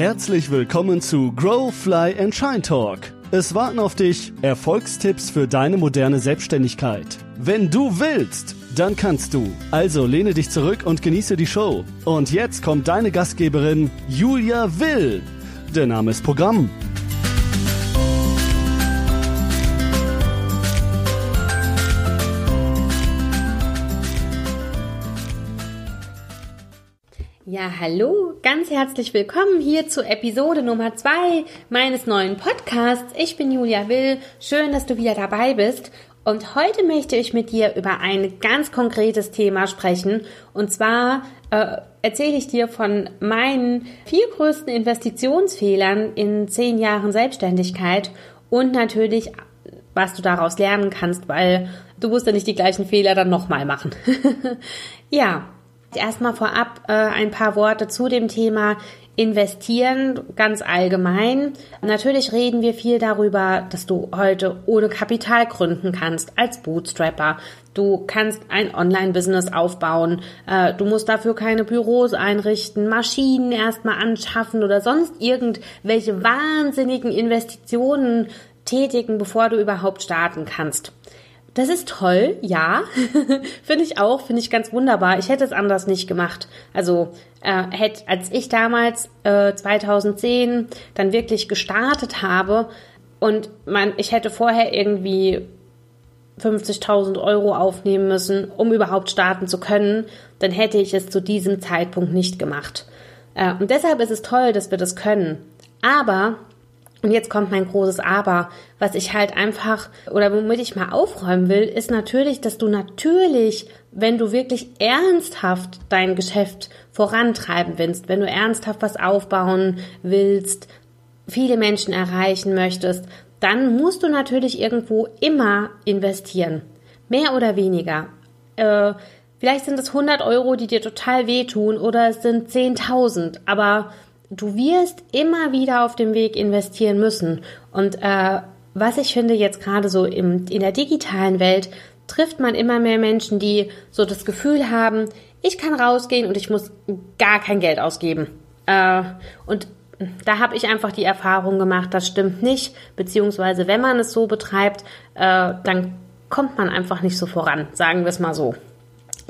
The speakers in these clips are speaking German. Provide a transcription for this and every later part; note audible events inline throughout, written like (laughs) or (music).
Herzlich willkommen zu Grow, Fly and Shine Talk. Es warten auf dich Erfolgstipps für deine moderne Selbstständigkeit. Wenn du willst, dann kannst du. Also lehne dich zurück und genieße die Show. Und jetzt kommt deine Gastgeberin Julia Will. Der Name ist Programm. Ja, hallo, ganz herzlich willkommen hier zu Episode Nummer zwei meines neuen Podcasts. Ich bin Julia Will. Schön, dass du wieder dabei bist. Und heute möchte ich mit dir über ein ganz konkretes Thema sprechen. Und zwar äh, erzähle ich dir von meinen vier größten Investitionsfehlern in zehn Jahren Selbstständigkeit und natürlich, was du daraus lernen kannst, weil du musst ja nicht die gleichen Fehler dann nochmal machen. (laughs) ja, Erstmal vorab äh, ein paar Worte zu dem Thema Investieren ganz allgemein. Natürlich reden wir viel darüber, dass du heute ohne Kapital gründen kannst als Bootstrapper. Du kannst ein Online-Business aufbauen. Äh, du musst dafür keine Büros einrichten, Maschinen erstmal anschaffen oder sonst irgendwelche wahnsinnigen Investitionen tätigen, bevor du überhaupt starten kannst. Das ist toll, ja. (laughs) finde ich auch, finde ich ganz wunderbar. Ich hätte es anders nicht gemacht. Also äh, hätte, als ich damals äh, 2010 dann wirklich gestartet habe und man, ich hätte vorher irgendwie 50.000 Euro aufnehmen müssen, um überhaupt starten zu können, dann hätte ich es zu diesem Zeitpunkt nicht gemacht. Äh, und deshalb ist es toll, dass wir das können. Aber und jetzt kommt mein großes Aber, was ich halt einfach oder womit ich mal aufräumen will, ist natürlich, dass du natürlich, wenn du wirklich ernsthaft dein Geschäft vorantreiben willst, wenn du ernsthaft was aufbauen willst, viele Menschen erreichen möchtest, dann musst du natürlich irgendwo immer investieren. Mehr oder weniger. Äh, vielleicht sind es 100 Euro, die dir total wehtun oder es sind 10.000, aber du wirst immer wieder auf dem Weg investieren müssen. Und äh, was ich finde jetzt gerade so im, in der digitalen Welt, trifft man immer mehr Menschen, die so das Gefühl haben, ich kann rausgehen und ich muss gar kein Geld ausgeben. Äh, und da habe ich einfach die Erfahrung gemacht, das stimmt nicht, beziehungsweise wenn man es so betreibt, äh, dann kommt man einfach nicht so voran, sagen wir es mal so.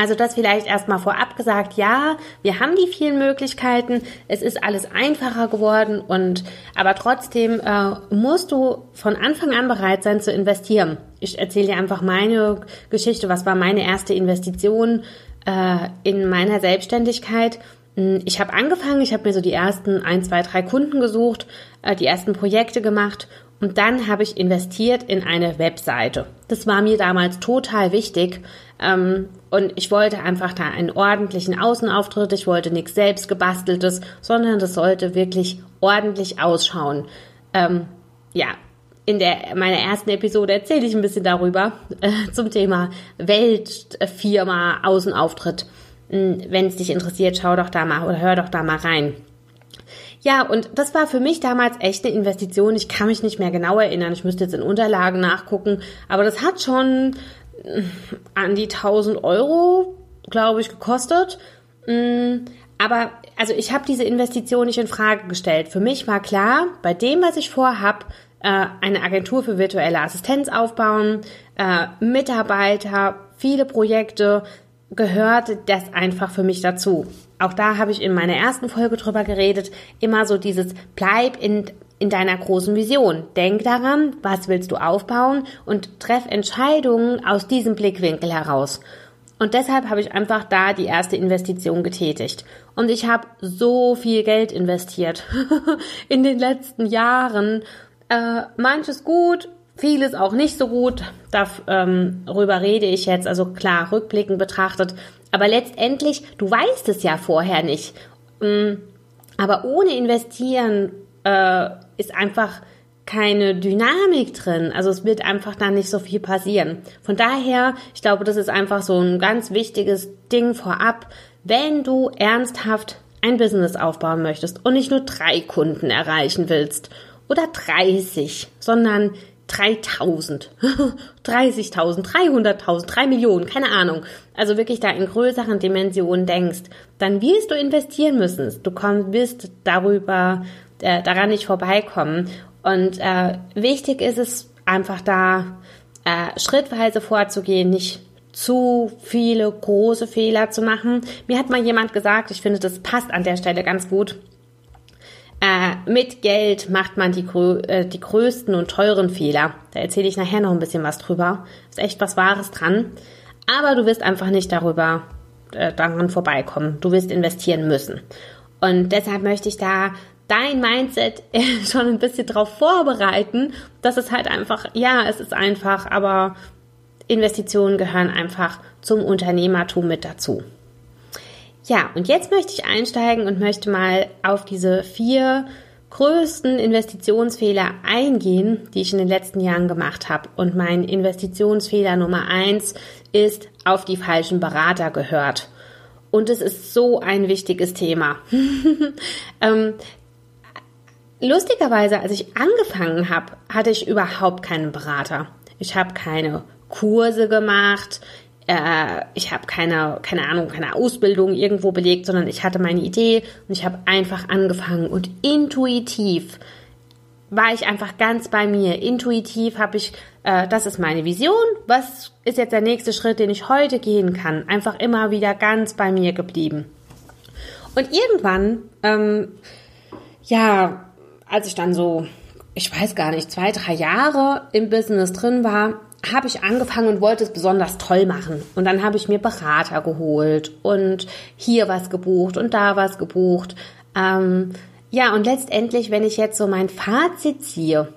Also das vielleicht erstmal vorab gesagt, ja, wir haben die vielen Möglichkeiten, es ist alles einfacher geworden und aber trotzdem äh, musst du von Anfang an bereit sein zu investieren. Ich erzähle dir einfach meine Geschichte, was war meine erste Investition äh, in meiner Selbstständigkeit. Hm, ich habe angefangen, ich habe mir so die ersten ein, zwei, drei Kunden gesucht, äh, die ersten Projekte gemacht und dann habe ich investiert in eine Webseite. Das war mir damals total wichtig, ähm, und ich wollte einfach da einen ordentlichen Außenauftritt. Ich wollte nichts selbst gebasteltes, sondern das sollte wirklich ordentlich ausschauen. Ähm, ja, in der meiner ersten Episode erzähle ich ein bisschen darüber äh, zum Thema Weltfirma Außenauftritt. Hm, Wenn es dich interessiert, schau doch da mal oder hör doch da mal rein. Ja, und das war für mich damals echt eine Investition. Ich kann mich nicht mehr genau erinnern. Ich müsste jetzt in Unterlagen nachgucken. Aber das hat schon an die 1000 Euro, glaube ich, gekostet. Mm, aber also ich habe diese Investition nicht in Frage gestellt. Für mich war klar, bei dem, was ich vorhab, äh, eine Agentur für virtuelle Assistenz aufbauen, äh, Mitarbeiter, viele Projekte, gehört das einfach für mich dazu. Auch da habe ich in meiner ersten Folge drüber geredet, immer so dieses bleib in in deiner großen Vision. Denk daran, was willst du aufbauen und treff Entscheidungen aus diesem Blickwinkel heraus. Und deshalb habe ich einfach da die erste Investition getätigt. Und ich habe so viel Geld investiert (laughs) in den letzten Jahren. Äh, manches gut, vieles auch nicht so gut. Darüber ähm, rede ich jetzt, also klar, rückblickend betrachtet. Aber letztendlich, du weißt es ja vorher nicht. Mm, aber ohne investieren äh, ist einfach keine Dynamik drin. Also es wird einfach da nicht so viel passieren. Von daher, ich glaube, das ist einfach so ein ganz wichtiges Ding vorab. Wenn du ernsthaft ein Business aufbauen möchtest und nicht nur drei Kunden erreichen willst oder 30, sondern 3000, 30.000, 300.000, 3 Millionen, keine Ahnung, also wirklich da in größeren Dimensionen denkst, dann wirst du investieren müssen. Du wirst darüber, äh, daran nicht vorbeikommen. Und äh, wichtig ist es einfach da äh, schrittweise vorzugehen, nicht zu viele große Fehler zu machen. Mir hat mal jemand gesagt, ich finde, das passt an der Stelle ganz gut. Äh, mit Geld macht man die, äh, die größten und teuren Fehler. Da erzähle ich nachher noch ein bisschen was drüber. Ist echt was Wahres dran. Aber du wirst einfach nicht darüber äh, daran vorbeikommen. Du wirst investieren müssen. Und deshalb möchte ich da dein Mindset (laughs) schon ein bisschen darauf vorbereiten, dass es halt einfach, ja, es ist einfach, aber Investitionen gehören einfach zum Unternehmertum mit dazu. Ja, und jetzt möchte ich einsteigen und möchte mal auf diese vier größten Investitionsfehler eingehen, die ich in den letzten Jahren gemacht habe. Und mein Investitionsfehler Nummer eins ist auf die falschen Berater gehört. Und es ist so ein wichtiges Thema. (laughs) ähm, lustigerweise, als ich angefangen habe, hatte ich überhaupt keinen Berater. Ich habe keine Kurse gemacht äh, ich habe keine, keine Ahnung, keine Ausbildung irgendwo belegt, sondern ich hatte meine Idee und ich habe einfach angefangen und intuitiv war ich einfach ganz bei mir. Intuitiv habe ich, äh, das ist meine Vision, was ist jetzt der nächste Schritt, den ich heute gehen kann? Einfach immer wieder ganz bei mir geblieben. Und irgendwann, ähm, ja, als ich dann so, ich weiß gar nicht, zwei, drei Jahre im Business drin war, habe ich angefangen und wollte es besonders toll machen. Und dann habe ich mir Berater geholt und hier was gebucht und da was gebucht. Ähm, ja, und letztendlich, wenn ich jetzt so mein Fazit ziehe,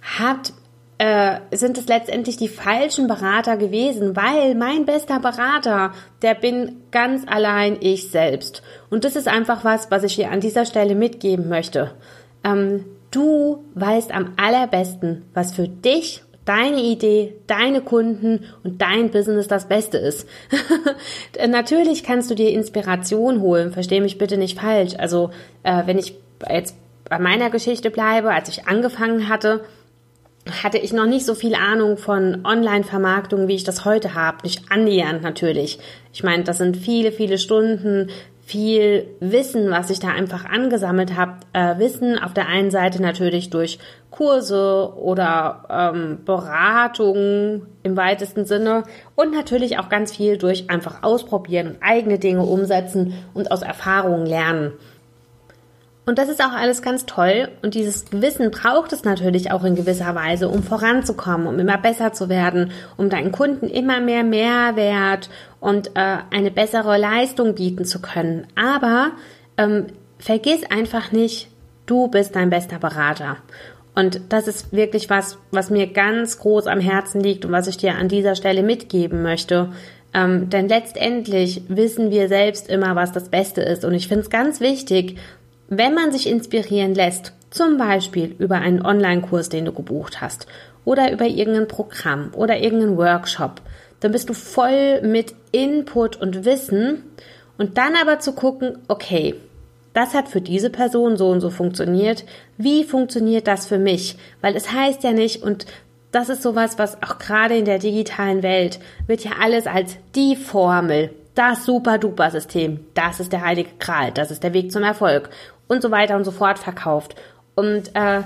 hat, äh, sind es letztendlich die falschen Berater gewesen, weil mein bester Berater, der bin ganz allein ich selbst. Und das ist einfach was, was ich dir an dieser Stelle mitgeben möchte. Ähm, du weißt am allerbesten, was für dich deine Idee, deine Kunden und dein Business das Beste ist. (laughs) Natürlich kannst du dir Inspiration holen, verstehe mich bitte nicht falsch. Also äh, wenn ich jetzt bei meiner Geschichte bleibe, als ich angefangen hatte, hatte ich noch nicht so viel Ahnung von Online-Vermarktung, wie ich das heute habe. Nicht annähernd natürlich. Ich meine, das sind viele, viele Stunden, viel Wissen, was ich da einfach angesammelt habe. Äh, Wissen auf der einen Seite natürlich durch Kurse oder ähm, Beratungen im weitesten Sinne und natürlich auch ganz viel durch einfach ausprobieren und eigene Dinge umsetzen und aus Erfahrungen lernen. Und das ist auch alles ganz toll. Und dieses Wissen braucht es natürlich auch in gewisser Weise, um voranzukommen, um immer besser zu werden, um deinen Kunden immer mehr Mehrwert und äh, eine bessere Leistung bieten zu können. Aber ähm, vergiss einfach nicht, du bist dein bester Berater. Und das ist wirklich was, was mir ganz groß am Herzen liegt und was ich dir an dieser Stelle mitgeben möchte. Ähm, denn letztendlich wissen wir selbst immer, was das Beste ist. Und ich finde es ganz wichtig, wenn man sich inspirieren lässt, zum Beispiel über einen Online-Kurs, den du gebucht hast, oder über irgendein Programm oder irgendeinen Workshop, dann bist du voll mit Input und Wissen und dann aber zu gucken, okay, das hat für diese Person so und so funktioniert. Wie funktioniert das für mich? Weil es heißt ja nicht, und das ist sowas, was auch gerade in der digitalen Welt wird ja alles als die Formel, das super duper System, das ist der heilige Kral, das ist der Weg zum Erfolg und so weiter und so fort verkauft. Und äh,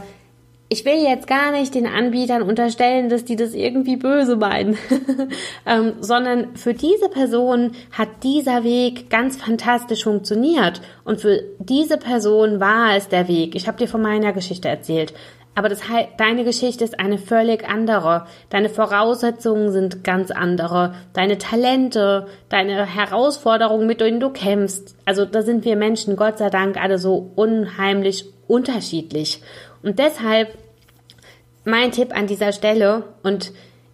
ich will jetzt gar nicht den Anbietern unterstellen, dass die das irgendwie böse meinen, (laughs) ähm, sondern für diese Person hat dieser Weg ganz fantastisch funktioniert und für diese Person war es der Weg. Ich habe dir von meiner Geschichte erzählt. Aber das, deine Geschichte ist eine völlig andere. Deine Voraussetzungen sind ganz andere. Deine Talente, deine Herausforderungen, mit denen du kämpfst. Also da sind wir Menschen, Gott sei Dank, alle so unheimlich unterschiedlich. Und deshalb mein Tipp an dieser Stelle und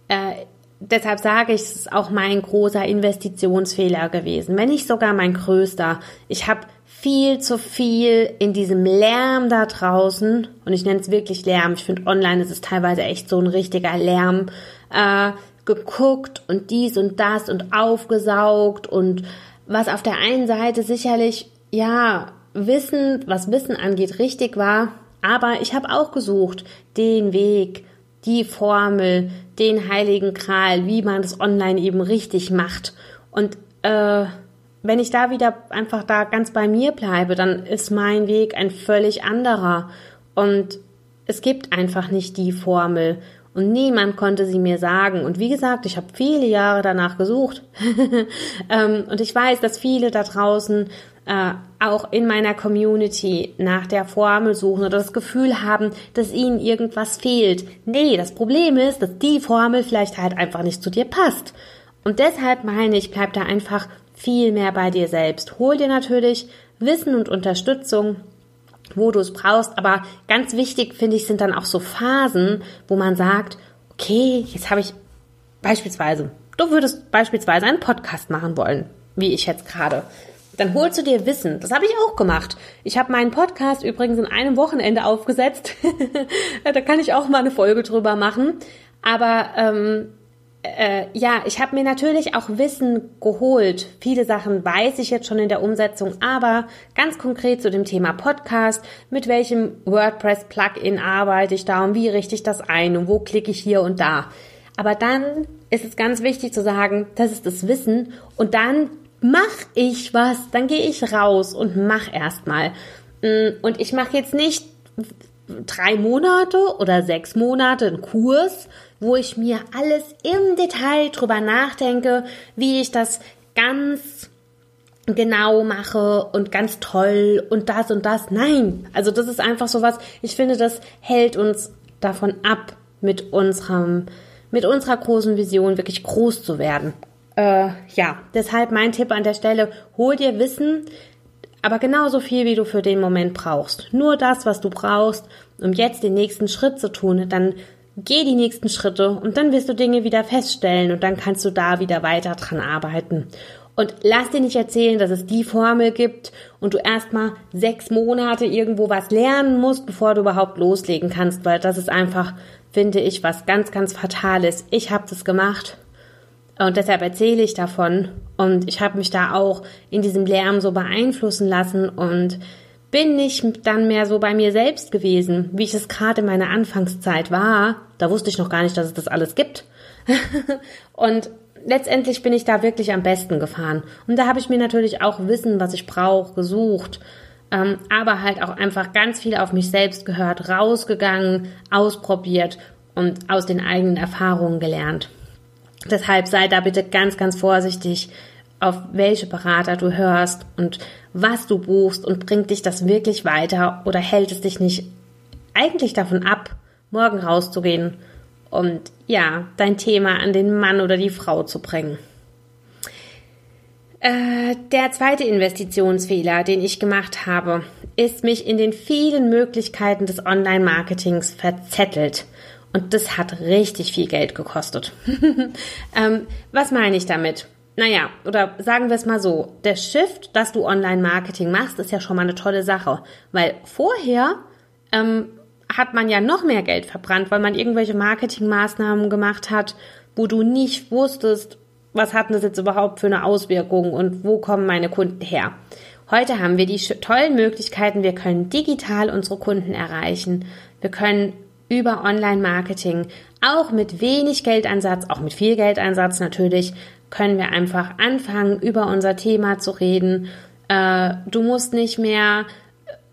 äh, deshalb sage ich, es ist auch mein großer Investitionsfehler gewesen, wenn nicht sogar mein größter. Ich habe viel zu viel in diesem Lärm da draußen, und ich nenne es wirklich Lärm, ich finde online ist es teilweise echt so ein richtiger Lärm, äh, geguckt und dies und das und aufgesaugt und was auf der einen Seite sicherlich, ja, Wissen, was Wissen angeht, richtig war, aber ich habe auch gesucht, den Weg, die Formel, den heiligen Kral, wie man das online eben richtig macht. Und äh, wenn ich da wieder einfach da ganz bei mir bleibe, dann ist mein Weg ein völlig anderer. Und es gibt einfach nicht die Formel. Und niemand konnte sie mir sagen. Und wie gesagt, ich habe viele Jahre danach gesucht. (laughs) ähm, und ich weiß, dass viele da draußen äh, auch in meiner Community nach der Formel suchen oder das Gefühl haben, dass ihnen irgendwas fehlt. Nee, das Problem ist, dass die Formel vielleicht halt einfach nicht zu dir passt. Und deshalb meine ich, bleib da einfach viel mehr bei dir selbst. Hol dir natürlich Wissen und Unterstützung, wo du es brauchst. Aber ganz wichtig, finde ich, sind dann auch so Phasen, wo man sagt, okay, jetzt habe ich beispielsweise, du würdest beispielsweise einen Podcast machen wollen, wie ich jetzt gerade. Dann holst du dir Wissen. Das habe ich auch gemacht. Ich habe meinen Podcast übrigens in einem Wochenende aufgesetzt. (laughs) da kann ich auch mal eine Folge drüber machen. Aber ähm, äh, ja, ich habe mir natürlich auch Wissen geholt. Viele Sachen weiß ich jetzt schon in der Umsetzung, aber ganz konkret zu dem Thema Podcast, mit welchem WordPress-Plugin arbeite ich da und wie richte ich das ein und wo klicke ich hier und da. Aber dann ist es ganz wichtig zu sagen, das ist das Wissen und dann mach ich was, dann gehe ich raus und mach erstmal. Mm, und ich mache jetzt nicht drei Monate oder sechs Monate einen Kurs, wo ich mir alles im Detail drüber nachdenke, wie ich das ganz genau mache und ganz toll und das und das. Nein, also das ist einfach so was. Ich finde, das hält uns davon ab, mit unserem, mit unserer großen Vision wirklich groß zu werden. Äh, ja, deshalb mein Tipp an der Stelle: Hol dir Wissen, aber genauso viel, wie du für den Moment brauchst. Nur das, was du brauchst, um jetzt den nächsten Schritt zu tun. Dann Geh die nächsten Schritte und dann wirst du Dinge wieder feststellen und dann kannst du da wieder weiter dran arbeiten. Und lass dir nicht erzählen, dass es die Formel gibt und du erstmal sechs Monate irgendwo was lernen musst, bevor du überhaupt loslegen kannst, weil das ist einfach, finde ich, was ganz, ganz Fatales. Ich habe das gemacht und deshalb erzähle ich davon und ich habe mich da auch in diesem Lärm so beeinflussen lassen und bin ich dann mehr so bei mir selbst gewesen, wie ich es gerade in meiner Anfangszeit war. Da wusste ich noch gar nicht, dass es das alles gibt. (laughs) und letztendlich bin ich da wirklich am besten gefahren. Und da habe ich mir natürlich auch Wissen, was ich brauche, gesucht. Ähm, aber halt auch einfach ganz viel auf mich selbst gehört, rausgegangen, ausprobiert und aus den eigenen Erfahrungen gelernt. Deshalb sei da bitte ganz, ganz vorsichtig, auf welche Berater du hörst und was du buchst und bringt dich das wirklich weiter oder hält es dich nicht eigentlich davon ab, morgen rauszugehen und ja, dein Thema an den Mann oder die Frau zu bringen. Äh, der zweite Investitionsfehler, den ich gemacht habe, ist mich in den vielen Möglichkeiten des Online-Marketings verzettelt. Und das hat richtig viel Geld gekostet. (laughs) ähm, was meine ich damit? Naja, oder sagen wir es mal so, der Shift, dass du Online-Marketing machst, ist ja schon mal eine tolle Sache. Weil vorher ähm, hat man ja noch mehr Geld verbrannt, weil man irgendwelche Marketingmaßnahmen gemacht hat, wo du nicht wusstest, was hat das jetzt überhaupt für eine Auswirkung und wo kommen meine Kunden her. Heute haben wir die tollen Möglichkeiten, wir können digital unsere Kunden erreichen. Wir können über Online-Marketing auch mit wenig Geldeinsatz, auch mit viel Geldeinsatz natürlich, können wir einfach anfangen, über unser Thema zu reden. Äh, du musst nicht mehr,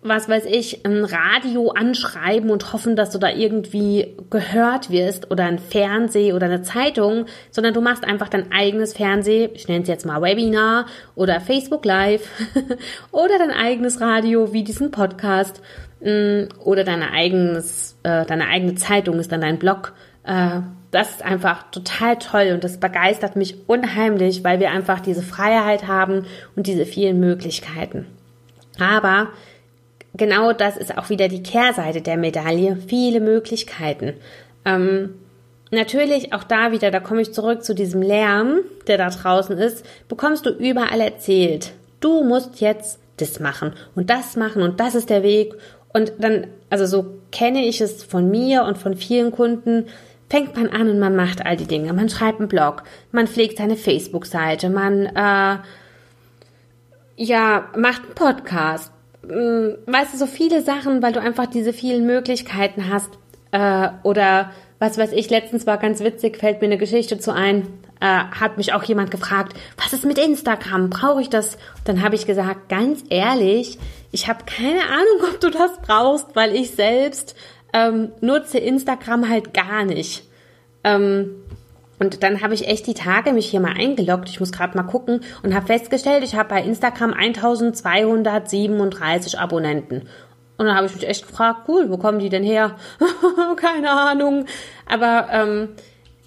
was weiß ich, ein Radio anschreiben und hoffen, dass du da irgendwie gehört wirst oder ein Fernseh oder eine Zeitung, sondern du machst einfach dein eigenes Fernseh, ich nenne es jetzt mal Webinar oder Facebook Live (laughs) oder dein eigenes Radio wie diesen Podcast mm, oder deine eigenes, äh, deine eigene Zeitung ist dann dein Blog. Äh, das ist einfach total toll und das begeistert mich unheimlich, weil wir einfach diese Freiheit haben und diese vielen Möglichkeiten. Aber genau das ist auch wieder die Kehrseite der Medaille, viele Möglichkeiten. Ähm, natürlich auch da wieder, da komme ich zurück zu diesem Lärm, der da draußen ist, bekommst du überall erzählt. Du musst jetzt das machen und das machen und das ist der Weg. Und dann, also so kenne ich es von mir und von vielen Kunden, fängt man an und man macht all die Dinge. Man schreibt einen Blog, man pflegt seine Facebook-Seite, man äh, ja macht einen Podcast. Hm, weißt du, so viele Sachen, weil du einfach diese vielen Möglichkeiten hast äh, oder was weiß ich, letztens war ganz witzig, fällt mir eine Geschichte zu ein, äh, hat mich auch jemand gefragt, was ist mit Instagram? Brauche ich das? Dann habe ich gesagt, ganz ehrlich, ich habe keine Ahnung, (laughs) ob du das brauchst, weil ich selbst ähm, nutze Instagram halt gar nicht. Ähm, und dann habe ich echt die Tage mich hier mal eingeloggt. Ich muss gerade mal gucken und habe festgestellt, ich habe bei Instagram 1237 Abonnenten. Und dann habe ich mich echt gefragt, cool, wo kommen die denn her? (laughs) Keine Ahnung. Aber ähm,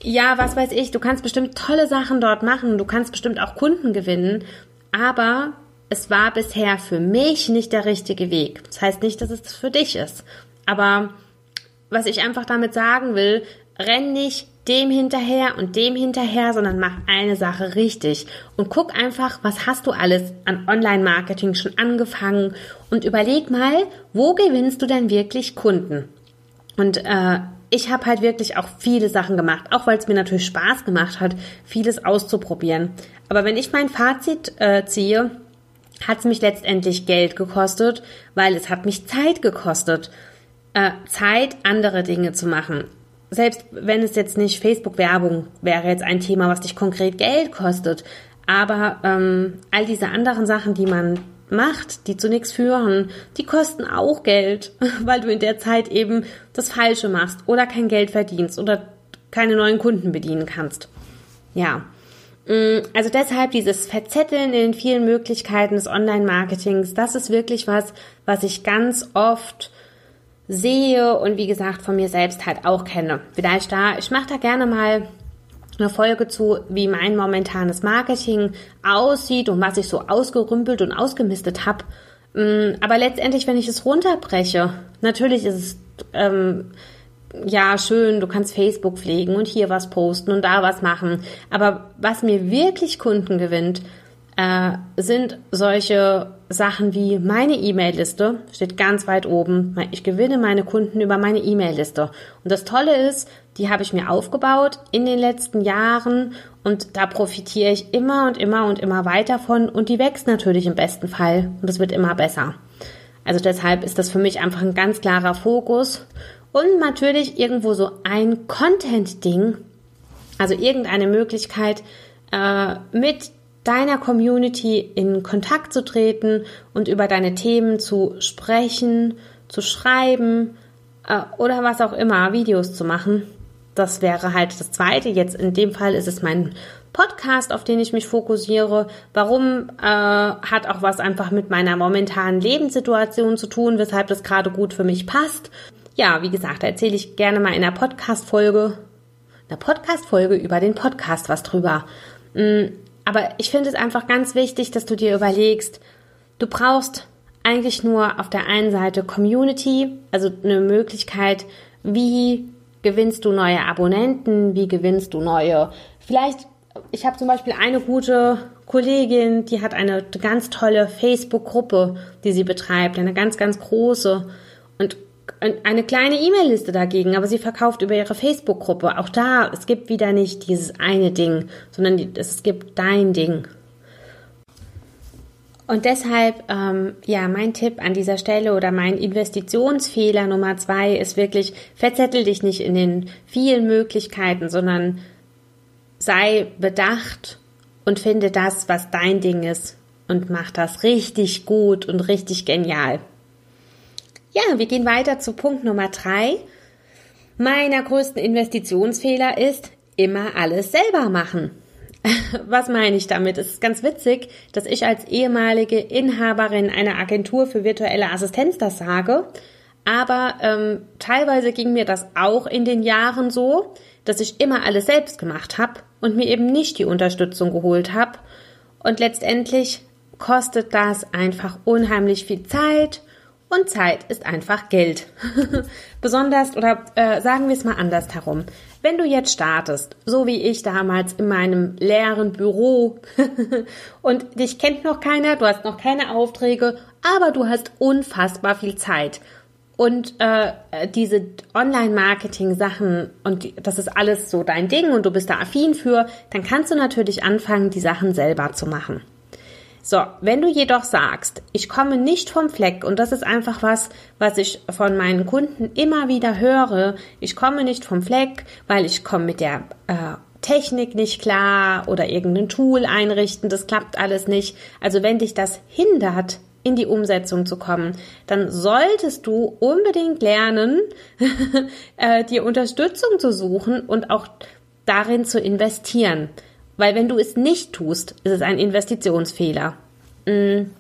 ja, was weiß ich, du kannst bestimmt tolle Sachen dort machen, du kannst bestimmt auch Kunden gewinnen, aber es war bisher für mich nicht der richtige Weg. Das heißt nicht, dass es für dich ist. Aber was ich einfach damit sagen will, renn nicht dem hinterher und dem hinterher, sondern mach eine Sache richtig und guck einfach, was hast du alles an Online-Marketing schon angefangen und überleg mal, wo gewinnst du denn wirklich Kunden? Und äh, ich habe halt wirklich auch viele Sachen gemacht, auch weil es mir natürlich Spaß gemacht hat, vieles auszuprobieren. Aber wenn ich mein Fazit äh, ziehe, hat es mich letztendlich Geld gekostet, weil es hat mich Zeit gekostet. Äh, Zeit, andere Dinge zu machen selbst wenn es jetzt nicht Facebook-Werbung wäre jetzt ein Thema, was dich konkret Geld kostet, aber ähm, all diese anderen Sachen, die man macht, die zu nichts führen, die kosten auch Geld, (laughs) weil du in der Zeit eben das Falsche machst oder kein Geld verdienst oder keine neuen Kunden bedienen kannst. Ja. Mm, also deshalb dieses Verzetteln in vielen Möglichkeiten des Online-Marketings, das ist wirklich was, was ich ganz oft sehe und wie gesagt von mir selbst halt auch kenne. Vielleicht da, ich mache da gerne mal eine Folge zu, wie mein momentanes Marketing aussieht und was ich so ausgerümpelt und ausgemistet habe. Mm, aber letztendlich, wenn ich es runterbreche, natürlich ist es ähm, ja schön, du kannst Facebook pflegen und hier was posten und da was machen. Aber was mir wirklich Kunden gewinnt, äh, sind solche Sachen wie meine E-Mail-Liste, steht ganz weit oben. Ich gewinne meine Kunden über meine E-Mail-Liste. Und das Tolle ist, die habe ich mir aufgebaut in den letzten Jahren und da profitiere ich immer und immer und immer weiter von und die wächst natürlich im besten Fall und es wird immer besser. Also deshalb ist das für mich einfach ein ganz klarer Fokus und natürlich irgendwo so ein Content-Ding, also irgendeine Möglichkeit, äh, mit deiner Community in Kontakt zu treten und über deine Themen zu sprechen, zu schreiben äh, oder was auch immer, Videos zu machen. Das wäre halt das Zweite. Jetzt in dem Fall ist es mein Podcast, auf den ich mich fokussiere. Warum äh, hat auch was einfach mit meiner momentanen Lebenssituation zu tun, weshalb das gerade gut für mich passt. Ja, wie gesagt, erzähle ich gerne mal in einer Podcast-Folge, einer Podcast-Folge über den Podcast was drüber. Mm, aber ich finde es einfach ganz wichtig, dass du dir überlegst, du brauchst eigentlich nur auf der einen Seite Community, also eine Möglichkeit, wie gewinnst du neue Abonnenten, wie gewinnst du neue, vielleicht, ich habe zum Beispiel eine gute Kollegin, die hat eine ganz tolle Facebook-Gruppe, die sie betreibt, eine ganz, ganz große. Eine kleine E-Mail-Liste dagegen, aber sie verkauft über ihre Facebook-Gruppe. Auch da, es gibt wieder nicht dieses eine Ding, sondern es gibt dein Ding. Und deshalb, ähm, ja, mein Tipp an dieser Stelle oder mein Investitionsfehler Nummer zwei ist wirklich, verzettel dich nicht in den vielen Möglichkeiten, sondern sei bedacht und finde das, was dein Ding ist und mach das richtig gut und richtig genial. Ja, wir gehen weiter zu Punkt Nummer drei. Meiner größten Investitionsfehler ist immer alles selber machen. (laughs) Was meine ich damit? Es ist ganz witzig, dass ich als ehemalige Inhaberin einer Agentur für virtuelle Assistenz das sage. Aber ähm, teilweise ging mir das auch in den Jahren so, dass ich immer alles selbst gemacht habe und mir eben nicht die Unterstützung geholt habe. Und letztendlich kostet das einfach unheimlich viel Zeit und Zeit ist einfach Geld. (laughs) Besonders, oder äh, sagen wir es mal anders herum. Wenn du jetzt startest, so wie ich damals in meinem leeren Büro (laughs) und dich kennt noch keiner, du hast noch keine Aufträge, aber du hast unfassbar viel Zeit. Und äh, diese Online-Marketing-Sachen und das ist alles so dein Ding und du bist da affin für, dann kannst du natürlich anfangen, die Sachen selber zu machen. So, wenn du jedoch sagst, ich komme nicht vom Fleck und das ist einfach was, was ich von meinen Kunden immer wieder höre, ich komme nicht vom Fleck, weil ich komme mit der äh, Technik nicht klar oder irgendein Tool einrichten, das klappt alles nicht. Also wenn dich das hindert, in die Umsetzung zu kommen, dann solltest du unbedingt lernen, (laughs) äh, dir Unterstützung zu suchen und auch darin zu investieren. Weil wenn du es nicht tust, ist es ein Investitionsfehler. Mm.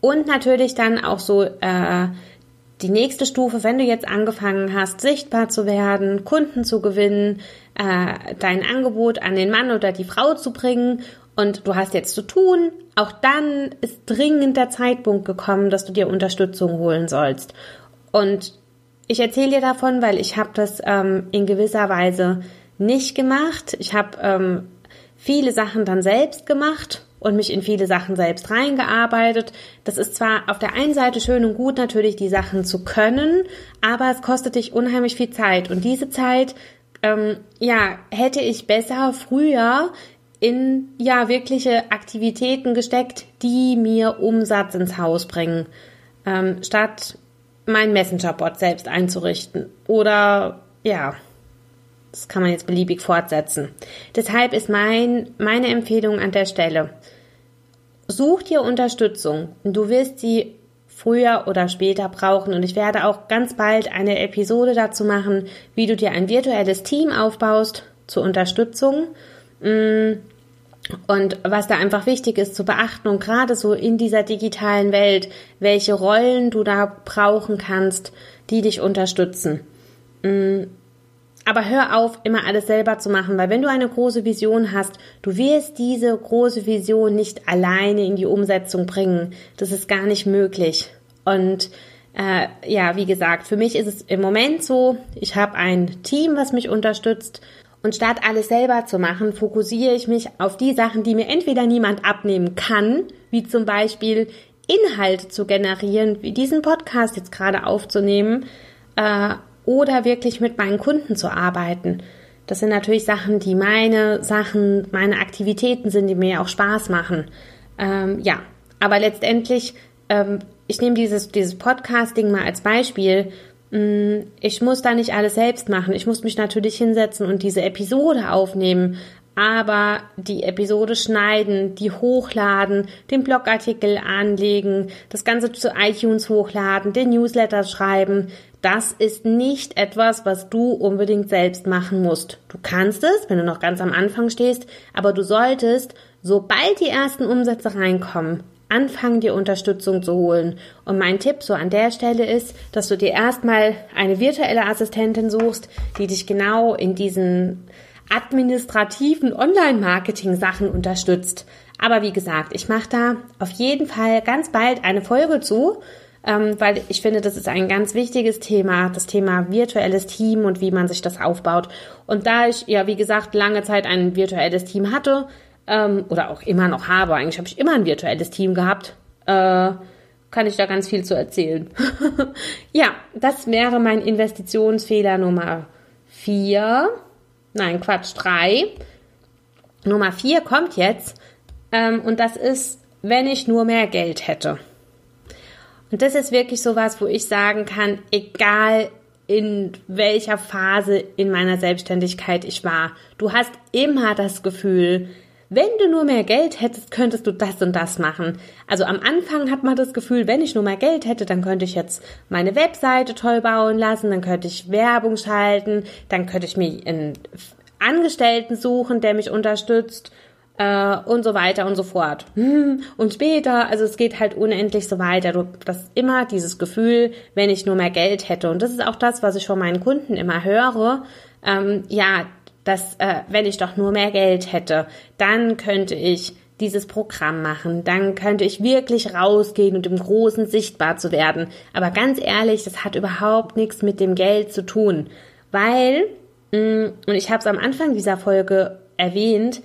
Und natürlich dann auch so äh, die nächste Stufe, wenn du jetzt angefangen hast, sichtbar zu werden, Kunden zu gewinnen, äh, dein Angebot an den Mann oder die Frau zu bringen und du hast jetzt zu tun, auch dann ist dringend der Zeitpunkt gekommen, dass du dir Unterstützung holen sollst. Und ich erzähle dir davon, weil ich habe das ähm, in gewisser Weise nicht gemacht. Ich habe ähm, viele Sachen dann selbst gemacht und mich in viele Sachen selbst reingearbeitet. Das ist zwar auf der einen Seite schön und gut, natürlich die Sachen zu können, aber es kostet dich unheimlich viel Zeit. Und diese Zeit, ähm, ja, hätte ich besser früher in ja wirkliche Aktivitäten gesteckt, die mir Umsatz ins Haus bringen, ähm, statt mein Messenger-Bot selbst einzurichten oder ja das kann man jetzt beliebig fortsetzen. Deshalb ist mein, meine Empfehlung an der Stelle, such dir Unterstützung. Du wirst sie früher oder später brauchen. Und ich werde auch ganz bald eine Episode dazu machen, wie du dir ein virtuelles Team aufbaust zur Unterstützung. Mm. Und was da einfach wichtig ist zu beachten und gerade so in dieser digitalen Welt, welche Rollen du da brauchen kannst, die dich unterstützen. Aber hör auf, immer alles selber zu machen, weil wenn du eine große Vision hast, du wirst diese große Vision nicht alleine in die Umsetzung bringen. Das ist gar nicht möglich. Und äh, ja, wie gesagt, für mich ist es im Moment so, ich habe ein Team, was mich unterstützt. Und statt alles selber zu machen, fokussiere ich mich auf die Sachen, die mir entweder niemand abnehmen kann, wie zum Beispiel Inhalte zu generieren, wie diesen Podcast jetzt gerade aufzunehmen, äh, oder wirklich mit meinen Kunden zu arbeiten. Das sind natürlich Sachen, die meine Sachen, meine Aktivitäten sind, die mir auch Spaß machen. Ähm, ja, aber letztendlich, ähm, ich nehme dieses, dieses Podcasting mal als Beispiel. Mm, ich muss da nicht alles selbst machen. Ich muss mich natürlich hinsetzen und diese Episode aufnehmen aber die Episode schneiden, die hochladen, den Blogartikel anlegen, das Ganze zu iTunes hochladen, den Newsletter schreiben, das ist nicht etwas, was du unbedingt selbst machen musst. Du kannst es, wenn du noch ganz am Anfang stehst, aber du solltest, sobald die ersten Umsätze reinkommen, anfangen, dir Unterstützung zu holen. Und mein Tipp so an der Stelle ist, dass du dir erstmal eine virtuelle Assistentin suchst, die dich genau in diesen administrativen Online-Marketing-Sachen unterstützt. Aber wie gesagt, ich mache da auf jeden Fall ganz bald eine Folge zu, ähm, weil ich finde, das ist ein ganz wichtiges Thema, das Thema virtuelles Team und wie man sich das aufbaut. Und da ich ja, wie gesagt, lange Zeit ein virtuelles Team hatte, ähm, oder auch immer noch habe, eigentlich habe ich immer ein virtuelles Team gehabt, äh, kann ich da ganz viel zu erzählen. (laughs) ja, das wäre mein Investitionsfehler Nummer vier nein, Quatsch, drei. Nummer vier kommt jetzt ähm, und das ist, wenn ich nur mehr Geld hätte. Und das ist wirklich sowas, wo ich sagen kann, egal in welcher Phase in meiner Selbstständigkeit ich war, du hast immer das Gefühl, wenn du nur mehr Geld hättest, könntest du das und das machen. Also am Anfang hat man das Gefühl, wenn ich nur mehr Geld hätte, dann könnte ich jetzt meine Webseite toll bauen lassen, dann könnte ich Werbung schalten, dann könnte ich mir einen Angestellten suchen, der mich unterstützt äh, und so weiter und so fort. Und später, also es geht halt unendlich so weiter. Du hast immer dieses Gefühl, wenn ich nur mehr Geld hätte. Und das ist auch das, was ich von meinen Kunden immer höre. Ähm, ja, dass äh, wenn ich doch nur mehr Geld hätte, dann könnte ich dieses Programm machen, dann könnte ich wirklich rausgehen und im Großen sichtbar zu werden. Aber ganz ehrlich, das hat überhaupt nichts mit dem Geld zu tun, weil, mh, mm, und ich habe es am Anfang dieser Folge erwähnt,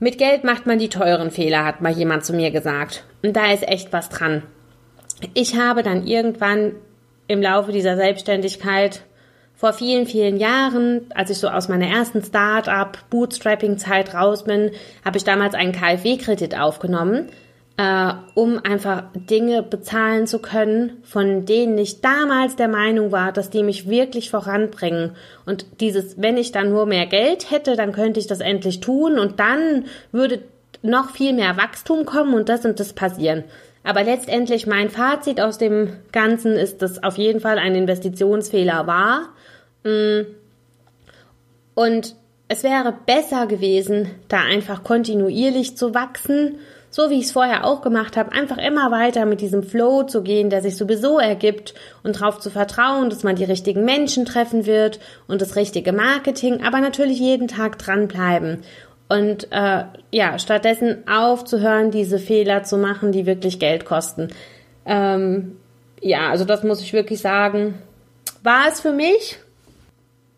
mit Geld macht man die teuren Fehler, hat mal jemand zu mir gesagt. Und da ist echt was dran. Ich habe dann irgendwann im Laufe dieser Selbstständigkeit vor vielen, vielen Jahren, als ich so aus meiner ersten Start-up Bootstrapping-Zeit raus bin, habe ich damals einen KfW-Kredit aufgenommen, äh, um einfach Dinge bezahlen zu können, von denen ich damals der Meinung war, dass die mich wirklich voranbringen. Und dieses, wenn ich dann nur mehr Geld hätte, dann könnte ich das endlich tun und dann würde noch viel mehr Wachstum kommen und das und das passieren. Aber letztendlich mein Fazit aus dem Ganzen ist, dass auf jeden Fall ein Investitionsfehler war Mm. Und es wäre besser gewesen, da einfach kontinuierlich zu wachsen, so wie ich es vorher auch gemacht habe, einfach immer weiter mit diesem Flow zu gehen, der sich sowieso ergibt und darauf zu vertrauen, dass man die richtigen Menschen treffen wird und das richtige Marketing, aber natürlich jeden Tag dranbleiben. Und äh, ja, stattdessen aufzuhören, diese Fehler zu machen, die wirklich Geld kosten. Ähm, ja, also das muss ich wirklich sagen. War es für mich?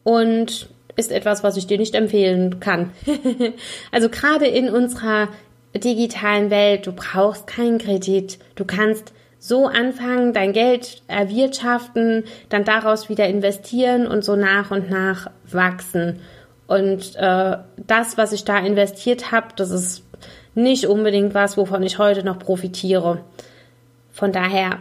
und ist etwas, was ich dir nicht empfehlen kann. (laughs) also gerade in unserer digitalen Welt, du brauchst keinen Kredit. Du kannst so anfangen, dein Geld erwirtschaften, dann daraus wieder investieren und so nach und nach wachsen. Und äh, das, was ich da investiert habe, das ist nicht unbedingt was, wovon ich heute noch profitiere. Von daher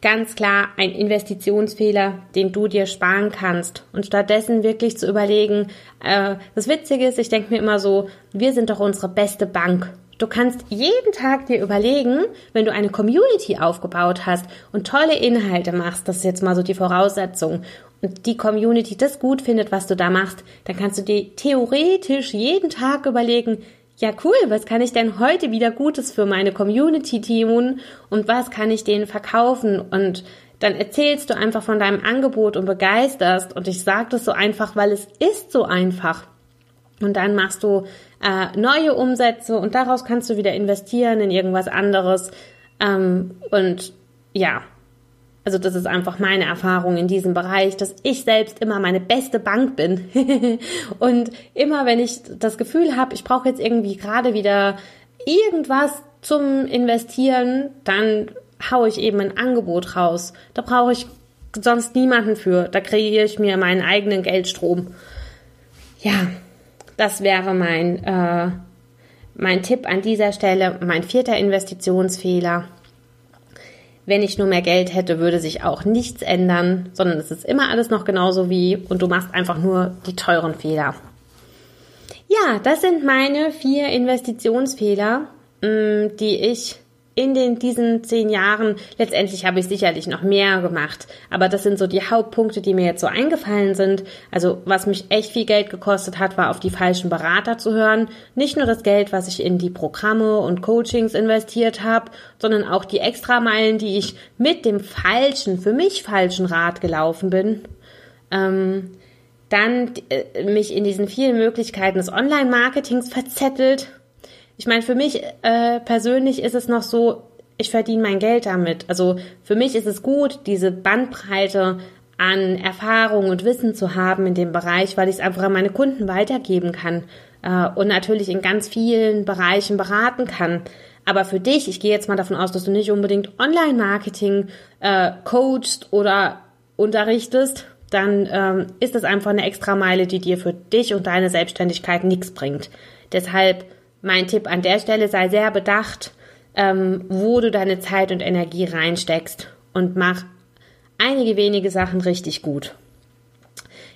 ganz klar ein Investitionsfehler, den du dir sparen kannst. Und stattdessen wirklich zu überlegen, äh, das Witzige ist, ich denke mir immer so, wir sind doch unsere beste Bank. Du kannst jeden Tag dir überlegen, wenn du eine Community aufgebaut hast und tolle Inhalte machst, das ist jetzt mal so die Voraussetzung, und die Community das gut findet, was du da machst, dann kannst du dir theoretisch jeden Tag überlegen, ja cool, was kann ich denn heute wieder Gutes für meine Community tun und was kann ich denen verkaufen und dann erzählst du einfach von deinem Angebot und begeisterst und ich sage das so einfach, weil es ist so einfach. Und dann machst du äh, neue Umsätze und daraus kannst du wieder investieren in irgendwas anderes. Ähm, und ja, also das ist einfach meine Erfahrung in diesem Bereich, dass ich selbst immer meine beste Bank bin. (laughs) und immer wenn ich das Gefühl habe, ich brauche jetzt irgendwie gerade wieder irgendwas zum Investieren, dann haue ich eben ein Angebot raus. Da brauche ich sonst niemanden für. Da kreiere ich mir meinen eigenen Geldstrom. Ja, das wäre mein, äh, mein Tipp an dieser Stelle, mein vierter Investitionsfehler wenn ich nur mehr Geld hätte, würde sich auch nichts ändern, sondern es ist immer alles noch genauso wie und du machst einfach nur die teuren Fehler. Ja, das sind meine vier Investitionsfehler, mm, die ich in den, diesen zehn Jahren, letztendlich habe ich sicherlich noch mehr gemacht, aber das sind so die Hauptpunkte, die mir jetzt so eingefallen sind. Also was mich echt viel Geld gekostet hat, war auf die falschen Berater zu hören. Nicht nur das Geld, was ich in die Programme und Coachings investiert habe, sondern auch die Extrameilen, die ich mit dem falschen, für mich falschen Rat gelaufen bin. Ähm, dann äh, mich in diesen vielen Möglichkeiten des Online-Marketings verzettelt ich meine, für mich äh, persönlich ist es noch so, ich verdiene mein Geld damit. Also für mich ist es gut, diese Bandbreite an Erfahrung und Wissen zu haben in dem Bereich, weil ich es einfach an meine Kunden weitergeben kann äh, und natürlich in ganz vielen Bereichen beraten kann. Aber für dich, ich gehe jetzt mal davon aus, dass du nicht unbedingt Online-Marketing äh, coachst oder unterrichtest, dann ähm, ist das einfach eine Extrameile, die dir für dich und deine Selbstständigkeit nichts bringt. Deshalb mein Tipp an der Stelle, sei sehr bedacht, ähm, wo du deine Zeit und Energie reinsteckst und mach einige wenige Sachen richtig gut.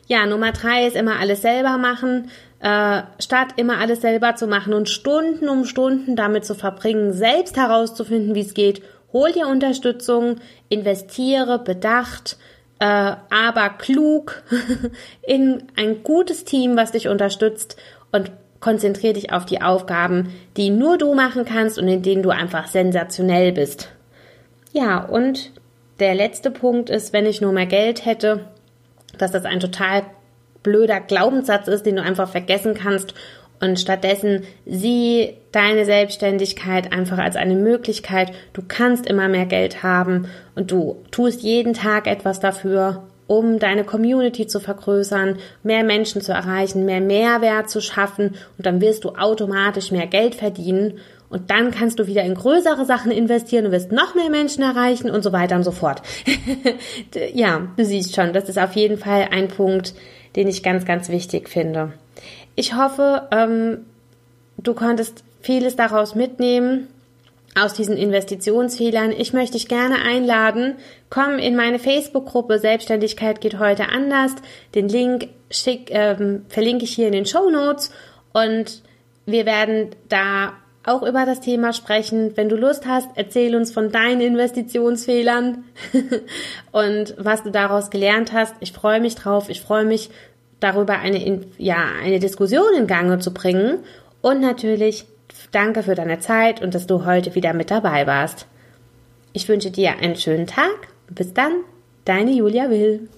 Ja, Nummer drei ist immer alles selber machen. Äh, statt immer alles selber zu machen und Stunden um Stunden damit zu verbringen, selbst herauszufinden, wie es geht, hol dir Unterstützung, investiere bedacht, äh, aber klug (laughs) in ein gutes Team, was dich unterstützt und konzentriere dich auf die Aufgaben, die nur du machen kannst und in denen du einfach sensationell bist. Ja, und der letzte Punkt ist, wenn ich nur mehr Geld hätte, dass das ein total blöder Glaubenssatz ist, den du einfach vergessen kannst und stattdessen sieh deine Selbstständigkeit einfach als eine Möglichkeit. Du kannst immer mehr Geld haben und du tust jeden Tag etwas dafür um deine Community zu vergrößern, mehr Menschen zu erreichen, mehr Mehrwert zu schaffen und dann wirst du automatisch mehr Geld verdienen und dann kannst du wieder in größere Sachen investieren und wirst noch mehr Menschen erreichen und so weiter und so fort. (laughs) ja, du siehst schon, das ist auf jeden Fall ein Punkt, den ich ganz, ganz wichtig finde. Ich hoffe, ähm, du konntest vieles daraus mitnehmen aus diesen Investitionsfehlern. Ich möchte dich gerne einladen. Komm in meine Facebook-Gruppe Selbstständigkeit geht heute anders. Den Link schick, ähm, verlinke ich hier in den Show Notes und wir werden da auch über das Thema sprechen. Wenn du Lust hast, erzähl uns von deinen Investitionsfehlern (laughs) und was du daraus gelernt hast. Ich freue mich drauf. Ich freue mich darüber, eine, ja, eine Diskussion in Gange zu bringen. Und natürlich danke für deine Zeit und dass du heute wieder mit dabei warst. Ich wünsche dir einen schönen Tag. Bis dann, deine Julia Will.